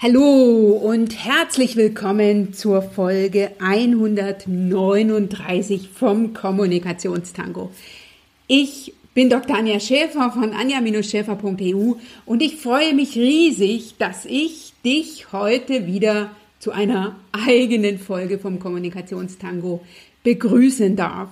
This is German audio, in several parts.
Hallo und herzlich willkommen zur Folge 139 vom Kommunikationstango. Ich bin Dr. Anja Schäfer von anja-schäfer.eu und ich freue mich riesig, dass ich dich heute wieder zu einer eigenen Folge vom Kommunikationstango begrüßen darf.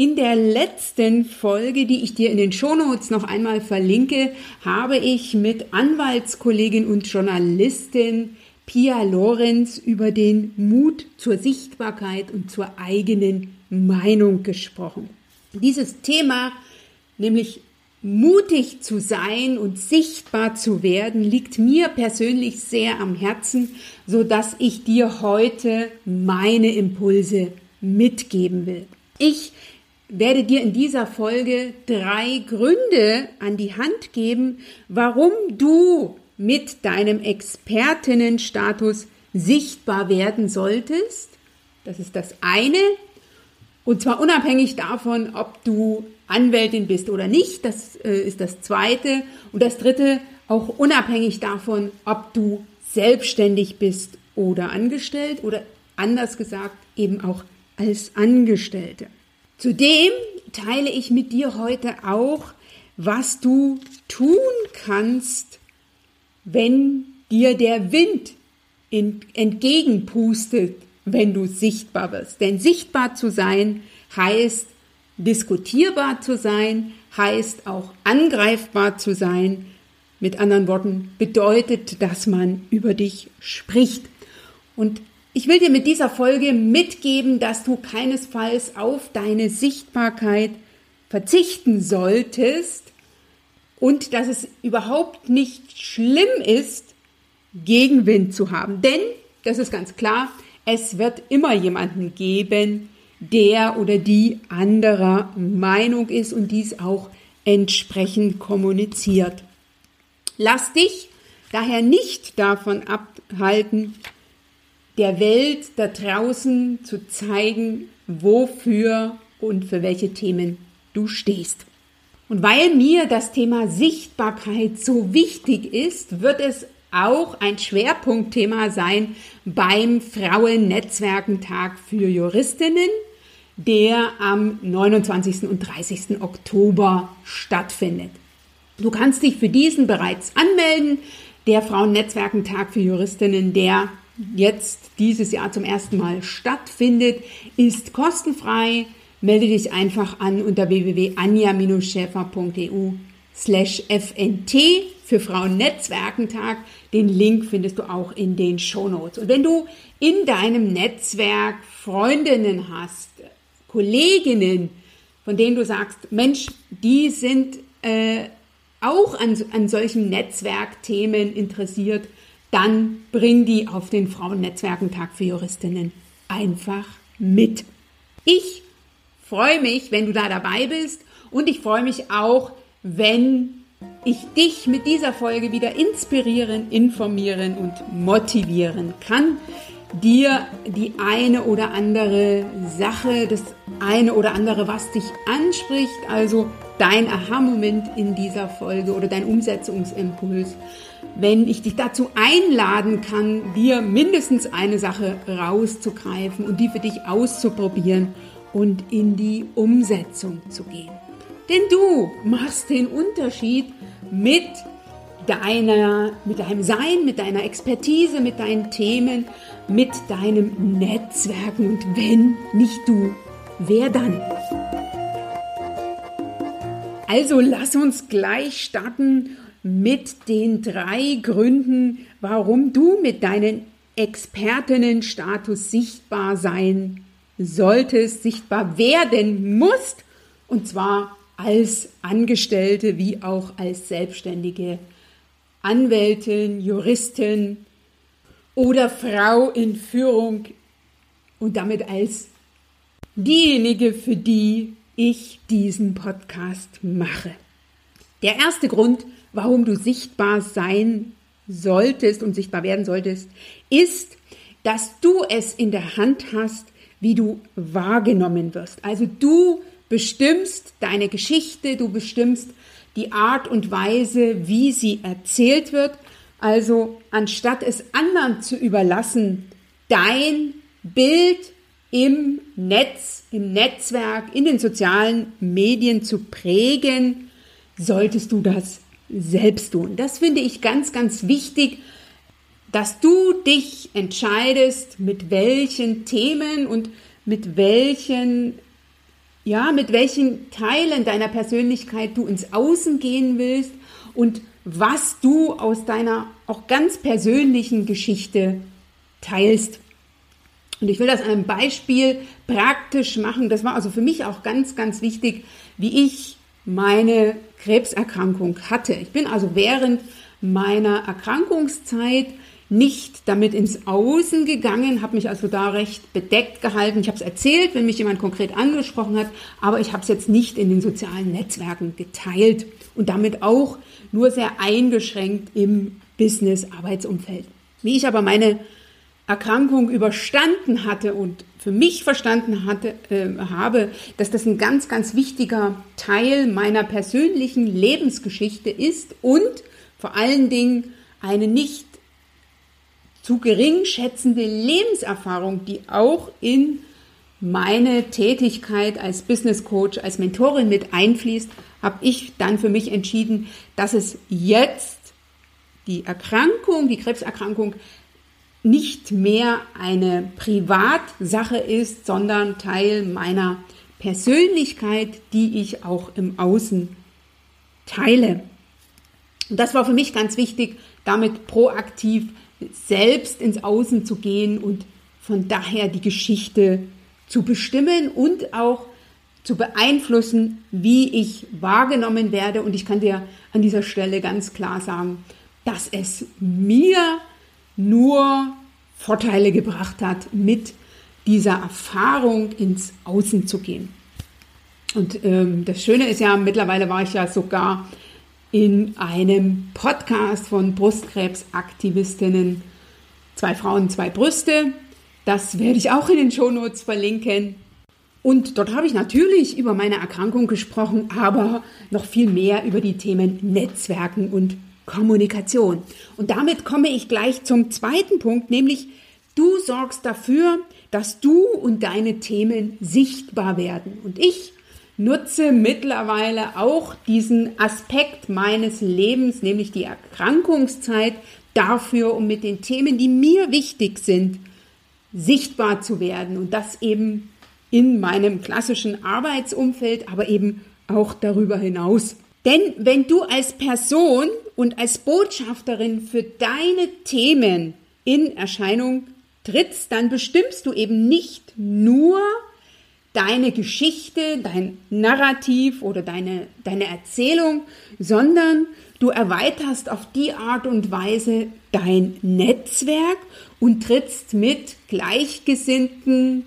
In der letzten Folge, die ich dir in den Shownotes noch einmal verlinke, habe ich mit Anwaltskollegin und Journalistin Pia Lorenz über den Mut zur Sichtbarkeit und zur eigenen Meinung gesprochen. Dieses Thema, nämlich mutig zu sein und sichtbar zu werden, liegt mir persönlich sehr am Herzen, so dass ich dir heute meine Impulse mitgeben will. Ich werde dir in dieser Folge drei Gründe an die Hand geben, warum du mit deinem Expertinnenstatus sichtbar werden solltest. Das ist das eine. Und zwar unabhängig davon, ob du Anwältin bist oder nicht. Das äh, ist das zweite. Und das dritte, auch unabhängig davon, ob du selbstständig bist oder angestellt oder anders gesagt eben auch als Angestellte. Zudem teile ich mit dir heute auch, was du tun kannst, wenn dir der Wind entgegenpustet, wenn du sichtbar wirst. Denn sichtbar zu sein heißt diskutierbar zu sein, heißt auch angreifbar zu sein. Mit anderen Worten bedeutet, dass man über dich spricht. Und ich will dir mit dieser Folge mitgeben, dass du keinesfalls auf deine Sichtbarkeit verzichten solltest und dass es überhaupt nicht schlimm ist, Gegenwind zu haben. Denn, das ist ganz klar, es wird immer jemanden geben, der oder die anderer Meinung ist und dies auch entsprechend kommuniziert. Lass dich daher nicht davon abhalten, der Welt da draußen zu zeigen, wofür und für welche Themen du stehst. Und weil mir das Thema Sichtbarkeit so wichtig ist, wird es auch ein Schwerpunktthema sein beim Frauennetzwerkentag für Juristinnen, der am 29. und 30. Oktober stattfindet. Du kannst dich für diesen bereits anmelden. Der Frauennetzwerkentag für Juristinnen, der jetzt dieses Jahr zum ersten Mal stattfindet, ist kostenfrei. Melde dich einfach an unter www.anja-schäfer.eu slash fnt für Frauennetzwerkentag. Den Link findest du auch in den Shownotes. Und wenn du in deinem Netzwerk Freundinnen hast, Kolleginnen, von denen du sagst, Mensch, die sind äh, auch an, an solchen Netzwerkthemen interessiert, dann bring die auf den Frauennetzwerkentag für Juristinnen einfach mit. Ich freue mich, wenn du da dabei bist und ich freue mich auch, wenn ich dich mit dieser Folge wieder inspirieren, informieren und motivieren kann, dir die eine oder andere Sache, das eine oder andere, was dich anspricht, also dein Aha-Moment in dieser Folge oder dein Umsetzungsimpuls, wenn ich dich dazu einladen kann, dir mindestens eine Sache rauszugreifen und die für dich auszuprobieren und in die Umsetzung zu gehen. Denn du machst den Unterschied mit deiner, mit deinem Sein, mit deiner Expertise, mit deinen Themen, mit deinem Netzwerken. Und wenn nicht du, wer dann? Also lass uns gleich starten mit den drei Gründen, warum du mit deinem Expertinnenstatus sichtbar sein solltest, sichtbar werden musst, und zwar als Angestellte wie auch als Selbstständige Anwältin, Juristin oder Frau in Führung und damit als diejenige, für die ich diesen Podcast mache. Der erste Grund, warum du sichtbar sein solltest und sichtbar werden solltest, ist, dass du es in der Hand hast, wie du wahrgenommen wirst. Also du bestimmst deine Geschichte, du bestimmst die Art und Weise, wie sie erzählt wird. Also anstatt es anderen zu überlassen, dein Bild im Netz, im Netzwerk, in den sozialen Medien zu prägen, solltest du das selbst tun. Das finde ich ganz, ganz wichtig, dass du dich entscheidest, mit welchen Themen und mit welchen, ja, mit welchen Teilen deiner Persönlichkeit du ins Außen gehen willst und was du aus deiner auch ganz persönlichen Geschichte teilst. Und ich will das an einem Beispiel praktisch machen. Das war also für mich auch ganz, ganz wichtig, wie ich meine Krebserkrankung hatte. Ich bin also während meiner Erkrankungszeit nicht damit ins Außen gegangen, habe mich also da recht bedeckt gehalten. Ich habe es erzählt, wenn mich jemand konkret angesprochen hat, aber ich habe es jetzt nicht in den sozialen Netzwerken geteilt und damit auch nur sehr eingeschränkt im Business-Arbeitsumfeld. Wie ich aber meine Erkrankung überstanden hatte und für mich verstanden hatte, äh, habe, dass das ein ganz, ganz wichtiger Teil meiner persönlichen Lebensgeschichte ist und vor allen Dingen eine nicht zu gering schätzende Lebenserfahrung, die auch in meine Tätigkeit als Business Coach, als Mentorin mit einfließt, habe ich dann für mich entschieden, dass es jetzt die Erkrankung, die Krebserkrankung nicht mehr eine Privatsache ist, sondern Teil meiner Persönlichkeit, die ich auch im Außen teile. Und das war für mich ganz wichtig, damit proaktiv selbst ins Außen zu gehen und von daher die Geschichte zu bestimmen und auch zu beeinflussen, wie ich wahrgenommen werde. Und ich kann dir an dieser Stelle ganz klar sagen, dass es mir nur Vorteile gebracht hat, mit dieser Erfahrung ins Außen zu gehen. Und ähm, das Schöne ist ja, mittlerweile war ich ja sogar in einem Podcast von Brustkrebsaktivistinnen, zwei Frauen, zwei Brüste. Das werde ich auch in den Shownotes verlinken. Und dort habe ich natürlich über meine Erkrankung gesprochen, aber noch viel mehr über die Themen Netzwerken und Kommunikation. Und damit komme ich gleich zum zweiten Punkt, nämlich du sorgst dafür, dass du und deine Themen sichtbar werden. Und ich nutze mittlerweile auch diesen Aspekt meines Lebens, nämlich die Erkrankungszeit, dafür, um mit den Themen, die mir wichtig sind, sichtbar zu werden. Und das eben in meinem klassischen Arbeitsumfeld, aber eben auch darüber hinaus. Denn wenn du als Person und als Botschafterin für deine Themen in Erscheinung trittst, dann bestimmst du eben nicht nur deine Geschichte, dein Narrativ oder deine, deine Erzählung, sondern du erweiterst auf die Art und Weise dein Netzwerk und trittst mit Gleichgesinnten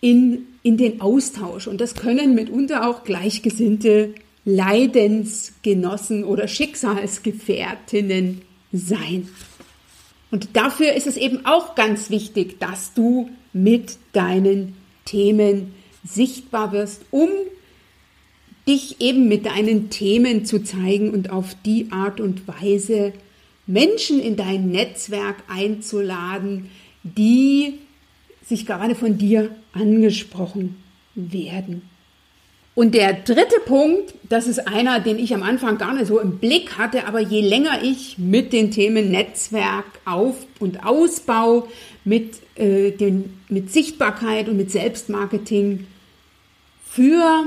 in, in den Austausch. Und das können mitunter auch Gleichgesinnte Leidensgenossen oder Schicksalsgefährtinnen sein. Und dafür ist es eben auch ganz wichtig, dass du mit deinen Themen sichtbar wirst, um dich eben mit deinen Themen zu zeigen und auf die Art und Weise Menschen in dein Netzwerk einzuladen, die sich gerade von dir angesprochen werden. Und der dritte Punkt, das ist einer, den ich am Anfang gar nicht so im Blick hatte, aber je länger ich mit den Themen Netzwerk auf und Ausbau, mit, äh, den, mit Sichtbarkeit und mit Selbstmarketing für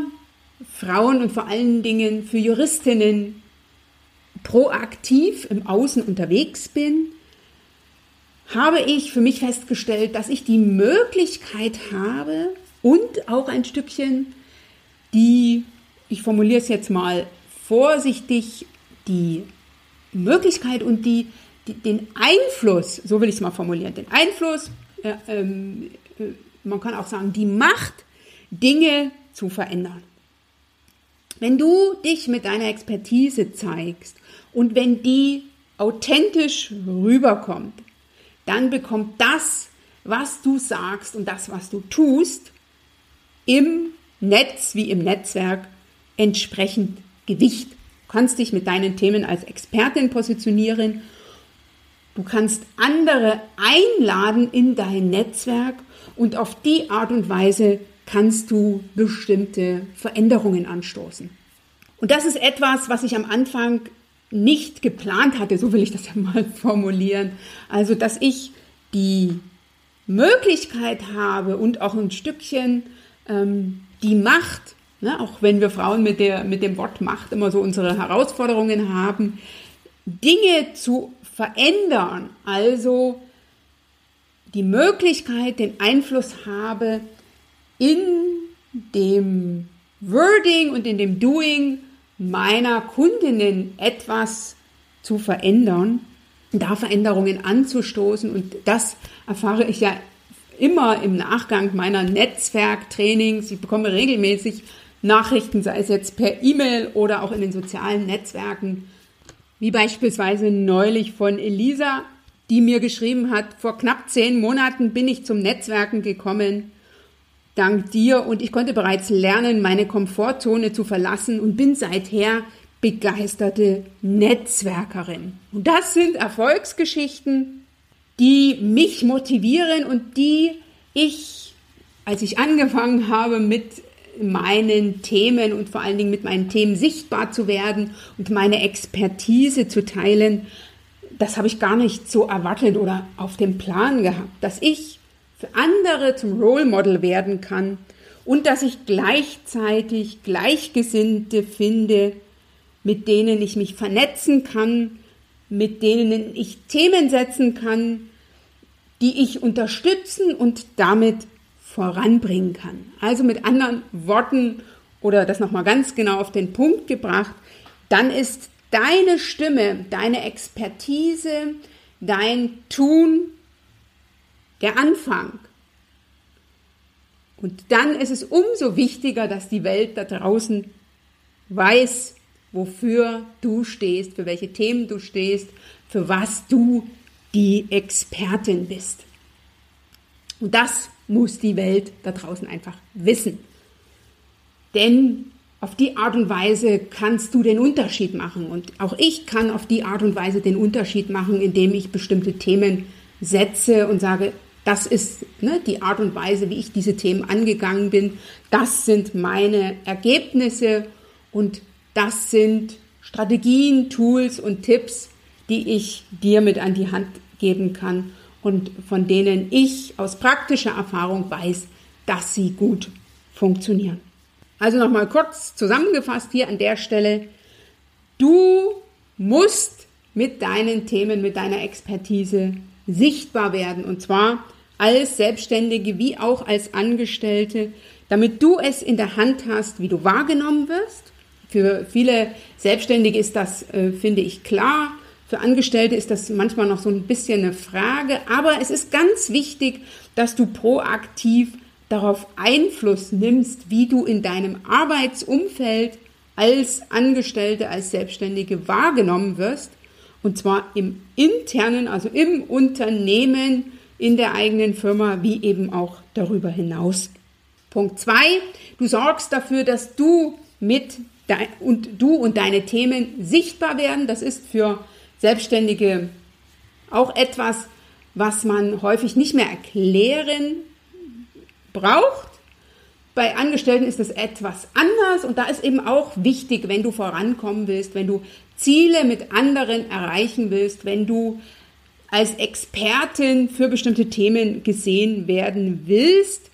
Frauen und vor allen Dingen für Juristinnen proaktiv im Außen unterwegs bin, habe ich für mich festgestellt, dass ich die Möglichkeit habe und auch ein Stückchen die, ich formuliere es jetzt mal vorsichtig, die Möglichkeit und die, die den Einfluss, so will ich es mal formulieren, den Einfluss, äh, ähm, äh, man kann auch sagen, die Macht, Dinge zu verändern. Wenn du dich mit deiner Expertise zeigst und wenn die authentisch rüberkommt, dann bekommt das, was du sagst und das, was du tust, im Netz wie im Netzwerk entsprechend Gewicht. Du kannst dich mit deinen Themen als Expertin positionieren. Du kannst andere einladen in dein Netzwerk und auf die Art und Weise kannst du bestimmte Veränderungen anstoßen. Und das ist etwas, was ich am Anfang nicht geplant hatte, so will ich das ja mal formulieren. Also, dass ich die Möglichkeit habe und auch ein Stückchen ähm, die Macht, ne, auch wenn wir Frauen mit, der, mit dem Wort Macht immer so unsere Herausforderungen haben, Dinge zu verändern, also die Möglichkeit, den Einfluss habe, in dem Wording und in dem Doing meiner Kundinnen etwas zu verändern, da Veränderungen anzustoßen. Und das erfahre ich ja immer im Nachgang meiner Netzwerktrainings. Ich bekomme regelmäßig Nachrichten, sei es jetzt per E-Mail oder auch in den sozialen Netzwerken, wie beispielsweise neulich von Elisa, die mir geschrieben hat, vor knapp zehn Monaten bin ich zum Netzwerken gekommen dank dir und ich konnte bereits lernen, meine Komfortzone zu verlassen und bin seither begeisterte Netzwerkerin. Und das sind Erfolgsgeschichten, die mich motivieren und die ich, als ich angefangen habe mit meinen Themen und vor allen Dingen mit meinen Themen sichtbar zu werden und meine Expertise zu teilen, das habe ich gar nicht so erwartet oder auf dem Plan gehabt, dass ich für andere zum Role Model werden kann und dass ich gleichzeitig Gleichgesinnte finde, mit denen ich mich vernetzen kann, mit denen ich Themen setzen kann, die ich unterstützen und damit voranbringen kann. Also mit anderen Worten oder das nochmal ganz genau auf den Punkt gebracht, dann ist deine Stimme, deine Expertise, dein Tun der Anfang. Und dann ist es umso wichtiger, dass die Welt da draußen weiß, wofür du stehst, für welche Themen du stehst, für was du die Expertin bist. Und das muss die Welt da draußen einfach wissen. Denn auf die Art und Weise kannst du den Unterschied machen. Und auch ich kann auf die Art und Weise den Unterschied machen, indem ich bestimmte Themen setze und sage, das ist ne, die Art und Weise, wie ich diese Themen angegangen bin. Das sind meine Ergebnisse und das sind Strategien, Tools und Tipps, die ich dir mit an die Hand geben kann und von denen ich aus praktischer Erfahrung weiß, dass sie gut funktionieren. Also nochmal kurz zusammengefasst hier an der Stelle. Du musst mit deinen Themen, mit deiner Expertise sichtbar werden und zwar als Selbstständige wie auch als Angestellte, damit du es in der Hand hast, wie du wahrgenommen wirst. Für viele Selbstständige ist das, äh, finde ich, klar. Für Angestellte ist das manchmal noch so ein bisschen eine Frage. Aber es ist ganz wichtig, dass du proaktiv darauf Einfluss nimmst, wie du in deinem Arbeitsumfeld als Angestellte, als Selbstständige wahrgenommen wirst. Und zwar im internen, also im Unternehmen, in der eigenen Firma wie eben auch darüber hinaus. Punkt zwei: Du sorgst dafür, dass du mit und du und deine Themen sichtbar werden. Das ist für Selbstständige auch etwas, was man häufig nicht mehr erklären braucht. Bei Angestellten ist das etwas anders und da ist eben auch wichtig, wenn du vorankommen willst, wenn du Ziele mit anderen erreichen willst, wenn du als Expertin für bestimmte Themen gesehen werden willst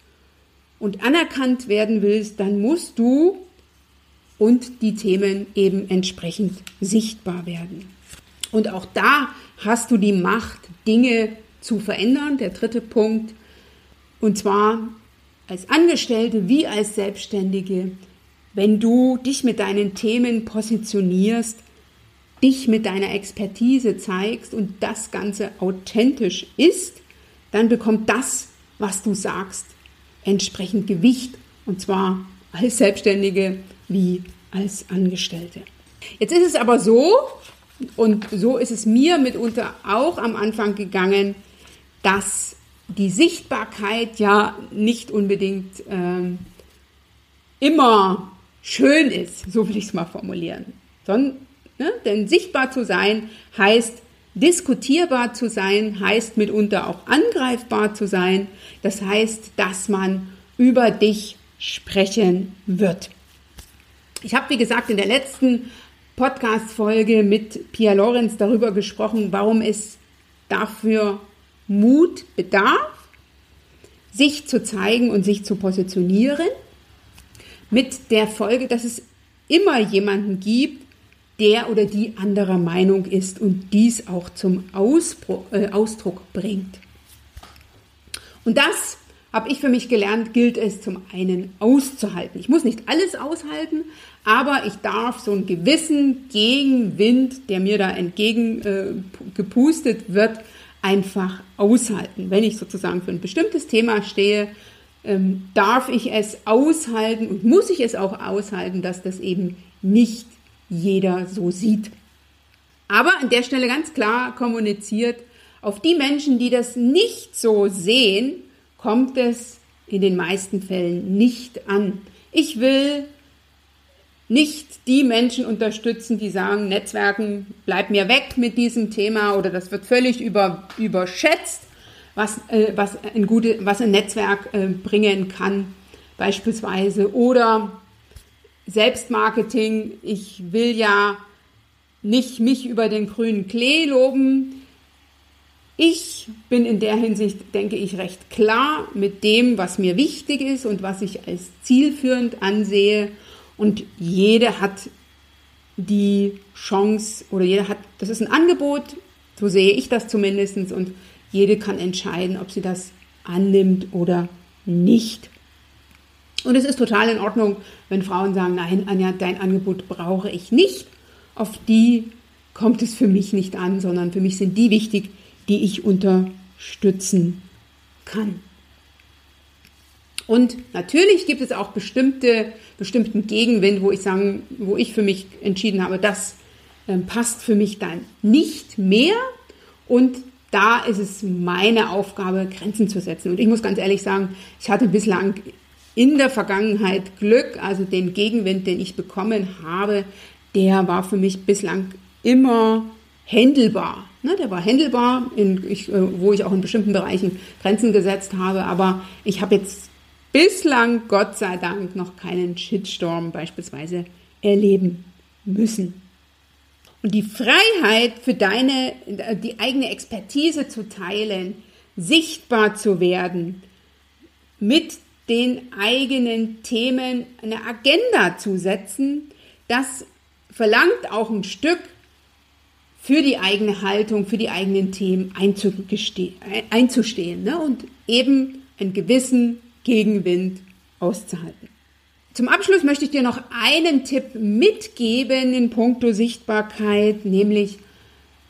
und anerkannt werden willst, dann musst du und die Themen eben entsprechend sichtbar werden. Und auch da hast du die Macht, Dinge zu verändern. Der dritte Punkt. Und zwar als Angestellte wie als Selbstständige, wenn du dich mit deinen Themen positionierst, dich mit deiner Expertise zeigst und das Ganze authentisch ist, dann bekommt das, was du sagst, entsprechend Gewicht und zwar als Selbstständige wie als Angestellte. Jetzt ist es aber so, und so ist es mir mitunter auch am Anfang gegangen, dass die Sichtbarkeit ja nicht unbedingt ähm, immer schön ist, so will ich es mal formulieren. Sondern, ne, denn sichtbar zu sein heißt diskutierbar zu sein, heißt mitunter auch angreifbar zu sein. Das heißt, dass man über dich sprechen wird. Ich habe, wie gesagt, in der letzten Podcast-Folge mit Pia Lorenz darüber gesprochen, warum es dafür Mut bedarf, sich zu zeigen und sich zu positionieren. Mit der Folge, dass es immer jemanden gibt, der oder die anderer Meinung ist und dies auch zum Ausbruch, äh, Ausdruck bringt. Und das habe ich für mich gelernt, gilt es zum einen auszuhalten. Ich muss nicht alles aushalten, aber ich darf so einen gewissen Gegenwind, der mir da entgegengepustet äh, wird, einfach aushalten. Wenn ich sozusagen für ein bestimmtes Thema stehe, ähm, darf ich es aushalten und muss ich es auch aushalten, dass das eben nicht jeder so sieht. Aber an der Stelle ganz klar kommuniziert, auf die Menschen, die das nicht so sehen, kommt es in den meisten Fällen nicht an. Ich will nicht die Menschen unterstützen, die sagen, Netzwerken, bleib mir weg mit diesem Thema oder das wird völlig über, überschätzt, was, äh, was, ein gute, was ein Netzwerk äh, bringen kann, beispielsweise. Oder Selbstmarketing, ich will ja nicht mich über den grünen Klee loben. Ich bin in der Hinsicht, denke ich, recht klar mit dem, was mir wichtig ist und was ich als zielführend ansehe. Und jede hat die Chance oder jeder hat, das ist ein Angebot, so sehe ich das zumindest, und jede kann entscheiden, ob sie das annimmt oder nicht. Und es ist total in Ordnung, wenn Frauen sagen, nein, Anja, dein Angebot brauche ich nicht. Auf die kommt es für mich nicht an, sondern für mich sind die wichtig, die ich unterstützen kann. Und natürlich gibt es auch bestimmte, bestimmten Gegenwind, wo ich sagen, wo ich für mich entschieden habe, das äh, passt für mich dann nicht mehr. Und da ist es meine Aufgabe, Grenzen zu setzen. Und ich muss ganz ehrlich sagen, ich hatte bislang in der Vergangenheit Glück, also den Gegenwind, den ich bekommen habe, der war für mich bislang immer händelbar. Ne, der war händelbar, in, ich, äh, wo ich auch in bestimmten Bereichen Grenzen gesetzt habe, aber ich habe jetzt bislang, Gott sei Dank, noch keinen Shitstorm beispielsweise erleben müssen. Und die Freiheit für deine, die eigene Expertise zu teilen, sichtbar zu werden, mit den eigenen Themen eine Agenda zu setzen, das verlangt auch ein Stück für die eigene Haltung, für die eigenen Themen einzustehen ne? und eben einen gewissen Gegenwind auszuhalten. Zum Abschluss möchte ich dir noch einen Tipp mitgeben in puncto Sichtbarkeit, nämlich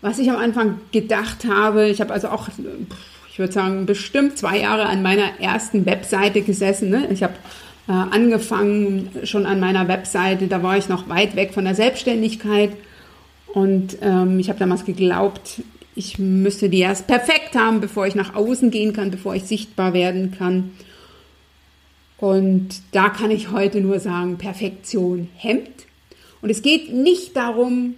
was ich am Anfang gedacht habe. Ich habe also auch ich würde sagen, bestimmt zwei Jahre an meiner ersten Webseite gesessen. Ne? Ich habe äh, angefangen schon an meiner Webseite, da war ich noch weit weg von der Selbstständigkeit. Und ähm, ich habe damals geglaubt, ich müsste die erst perfekt haben, bevor ich nach außen gehen kann, bevor ich sichtbar werden kann. Und da kann ich heute nur sagen, Perfektion hemmt. Und es geht nicht darum,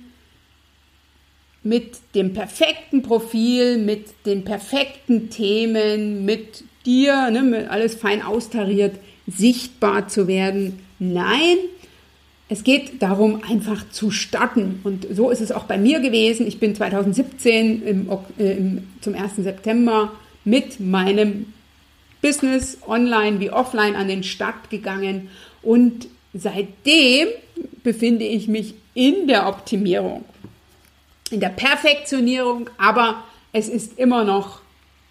mit dem perfekten Profil, mit den perfekten Themen, mit dir, ne, mit alles fein austariert, sichtbar zu werden. Nein, es geht darum, einfach zu starten. Und so ist es auch bei mir gewesen. Ich bin 2017 im, äh, zum 1. September mit meinem Business online wie offline an den Start gegangen. Und seitdem befinde ich mich in der Optimierung in der Perfektionierung, aber es ist immer noch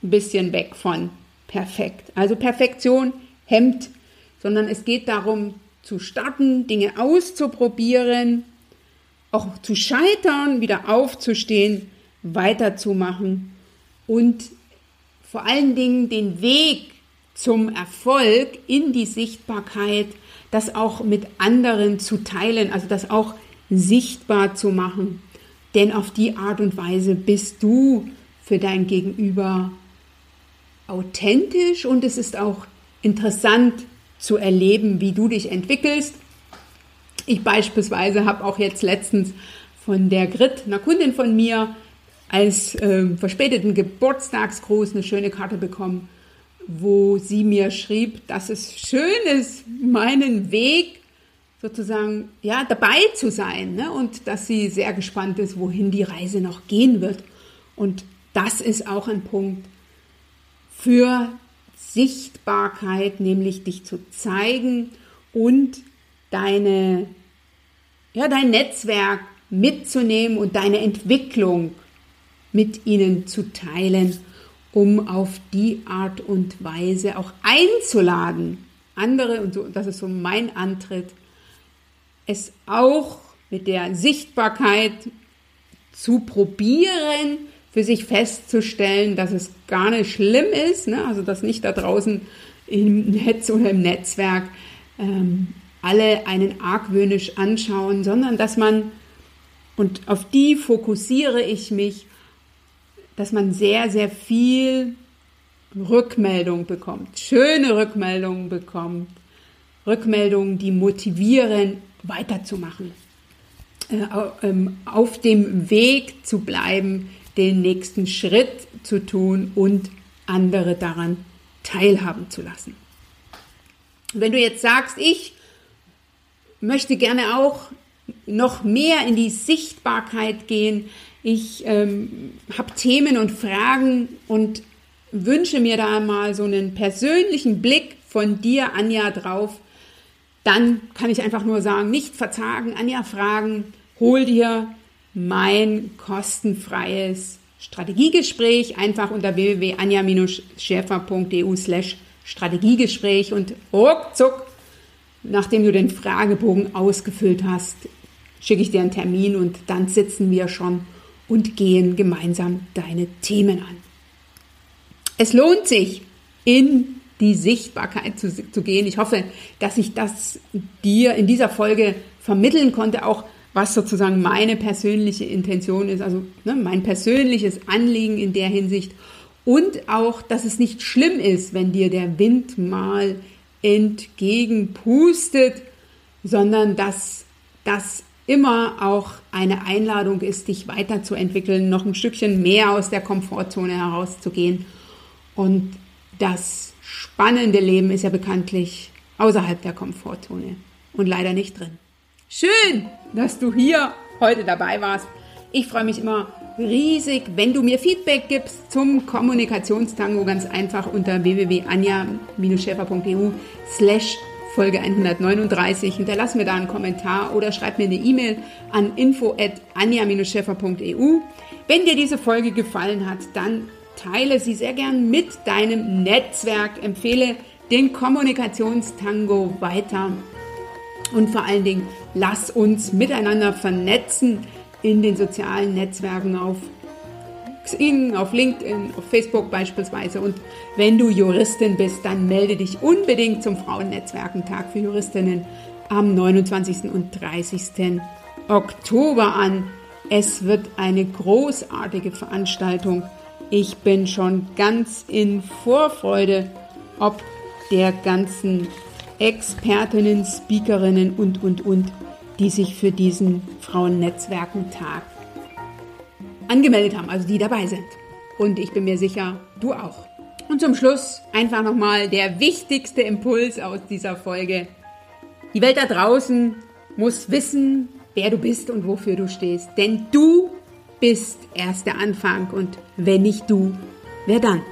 ein bisschen weg von perfekt. Also Perfektion hemmt, sondern es geht darum zu starten, Dinge auszuprobieren, auch zu scheitern, wieder aufzustehen, weiterzumachen und vor allen Dingen den Weg zum Erfolg in die Sichtbarkeit, das auch mit anderen zu teilen, also das auch sichtbar zu machen. Denn auf die Art und Weise bist du für dein Gegenüber authentisch und es ist auch interessant zu erleben, wie du dich entwickelst. Ich beispielsweise habe auch jetzt letztens von der Grit, einer Kundin von mir, als äh, verspäteten Geburtstagsgruß eine schöne Karte bekommen, wo sie mir schrieb, dass es schön ist, meinen Weg sozusagen ja dabei zu sein ne? und dass sie sehr gespannt ist, wohin die Reise noch gehen wird. Und das ist auch ein Punkt für Sichtbarkeit, nämlich dich zu zeigen und deine ja dein Netzwerk mitzunehmen und deine Entwicklung mit ihnen zu teilen, um auf die Art und Weise auch einzuladen, andere, und so, das ist so mein Antritt, es auch mit der Sichtbarkeit zu probieren, für sich festzustellen, dass es gar nicht schlimm ist, ne? also dass nicht da draußen im Netz oder im Netzwerk ähm, alle einen argwöhnisch anschauen, sondern dass man, und auf die fokussiere ich mich, dass man sehr, sehr viel Rückmeldung bekommt, schöne Rückmeldungen bekommt, Rückmeldungen, die motivieren, weiterzumachen, äh, ähm, auf dem Weg zu bleiben, den nächsten Schritt zu tun und andere daran teilhaben zu lassen. Wenn du jetzt sagst, ich möchte gerne auch noch mehr in die Sichtbarkeit gehen, ich ähm, habe Themen und Fragen und wünsche mir da mal so einen persönlichen Blick von dir, Anja, drauf, dann kann ich einfach nur sagen, nicht verzagen, Anja fragen, hol dir mein kostenfreies Strategiegespräch einfach unter www.anja-schäfer.eu slash Strategiegespräch und ruckzuck, nachdem du den Fragebogen ausgefüllt hast, schicke ich dir einen Termin und dann sitzen wir schon und gehen gemeinsam deine Themen an. Es lohnt sich, in die Sichtbarkeit zu, zu gehen. Ich hoffe, dass ich das dir in dieser Folge vermitteln konnte, auch was sozusagen meine persönliche Intention ist, also ne, mein persönliches Anliegen in der Hinsicht. Und auch, dass es nicht schlimm ist, wenn dir der Wind mal entgegenpustet, sondern dass das immer auch eine Einladung ist, dich weiterzuentwickeln, noch ein Stückchen mehr aus der Komfortzone herauszugehen. Und das spannende Leben ist ja bekanntlich außerhalb der Komfortzone und leider nicht drin. Schön, dass du hier heute dabei warst. Ich freue mich immer riesig, wenn du mir Feedback gibst zum Kommunikationstango ganz einfach unter www.anja-schäfer.eu slash Folge 139. Hinterlass mir da einen Kommentar oder schreib mir eine E-Mail an info at anja-schäfer.eu. Wenn dir diese Folge gefallen hat, dann teile sie sehr gern mit deinem Netzwerk, empfehle den Kommunikationstango weiter und vor allen Dingen lass uns miteinander vernetzen in den sozialen Netzwerken auf Xing, auf LinkedIn, auf Facebook beispielsweise. Und wenn du Juristin bist, dann melde dich unbedingt zum Frauennetzwerkentag für Juristinnen am 29. und 30. Oktober an. Es wird eine großartige Veranstaltung. Ich bin schon ganz in Vorfreude, ob der ganzen Expertinnen, Speakerinnen und, und, und, die sich für diesen Frauennetzwerkentag angemeldet haben, also die dabei sind. Und ich bin mir sicher, du auch. Und zum Schluss einfach nochmal der wichtigste Impuls aus dieser Folge. Die Welt da draußen muss wissen, wer du bist und wofür du stehst. Denn du bist erst der Anfang und wenn nicht du, wer dann?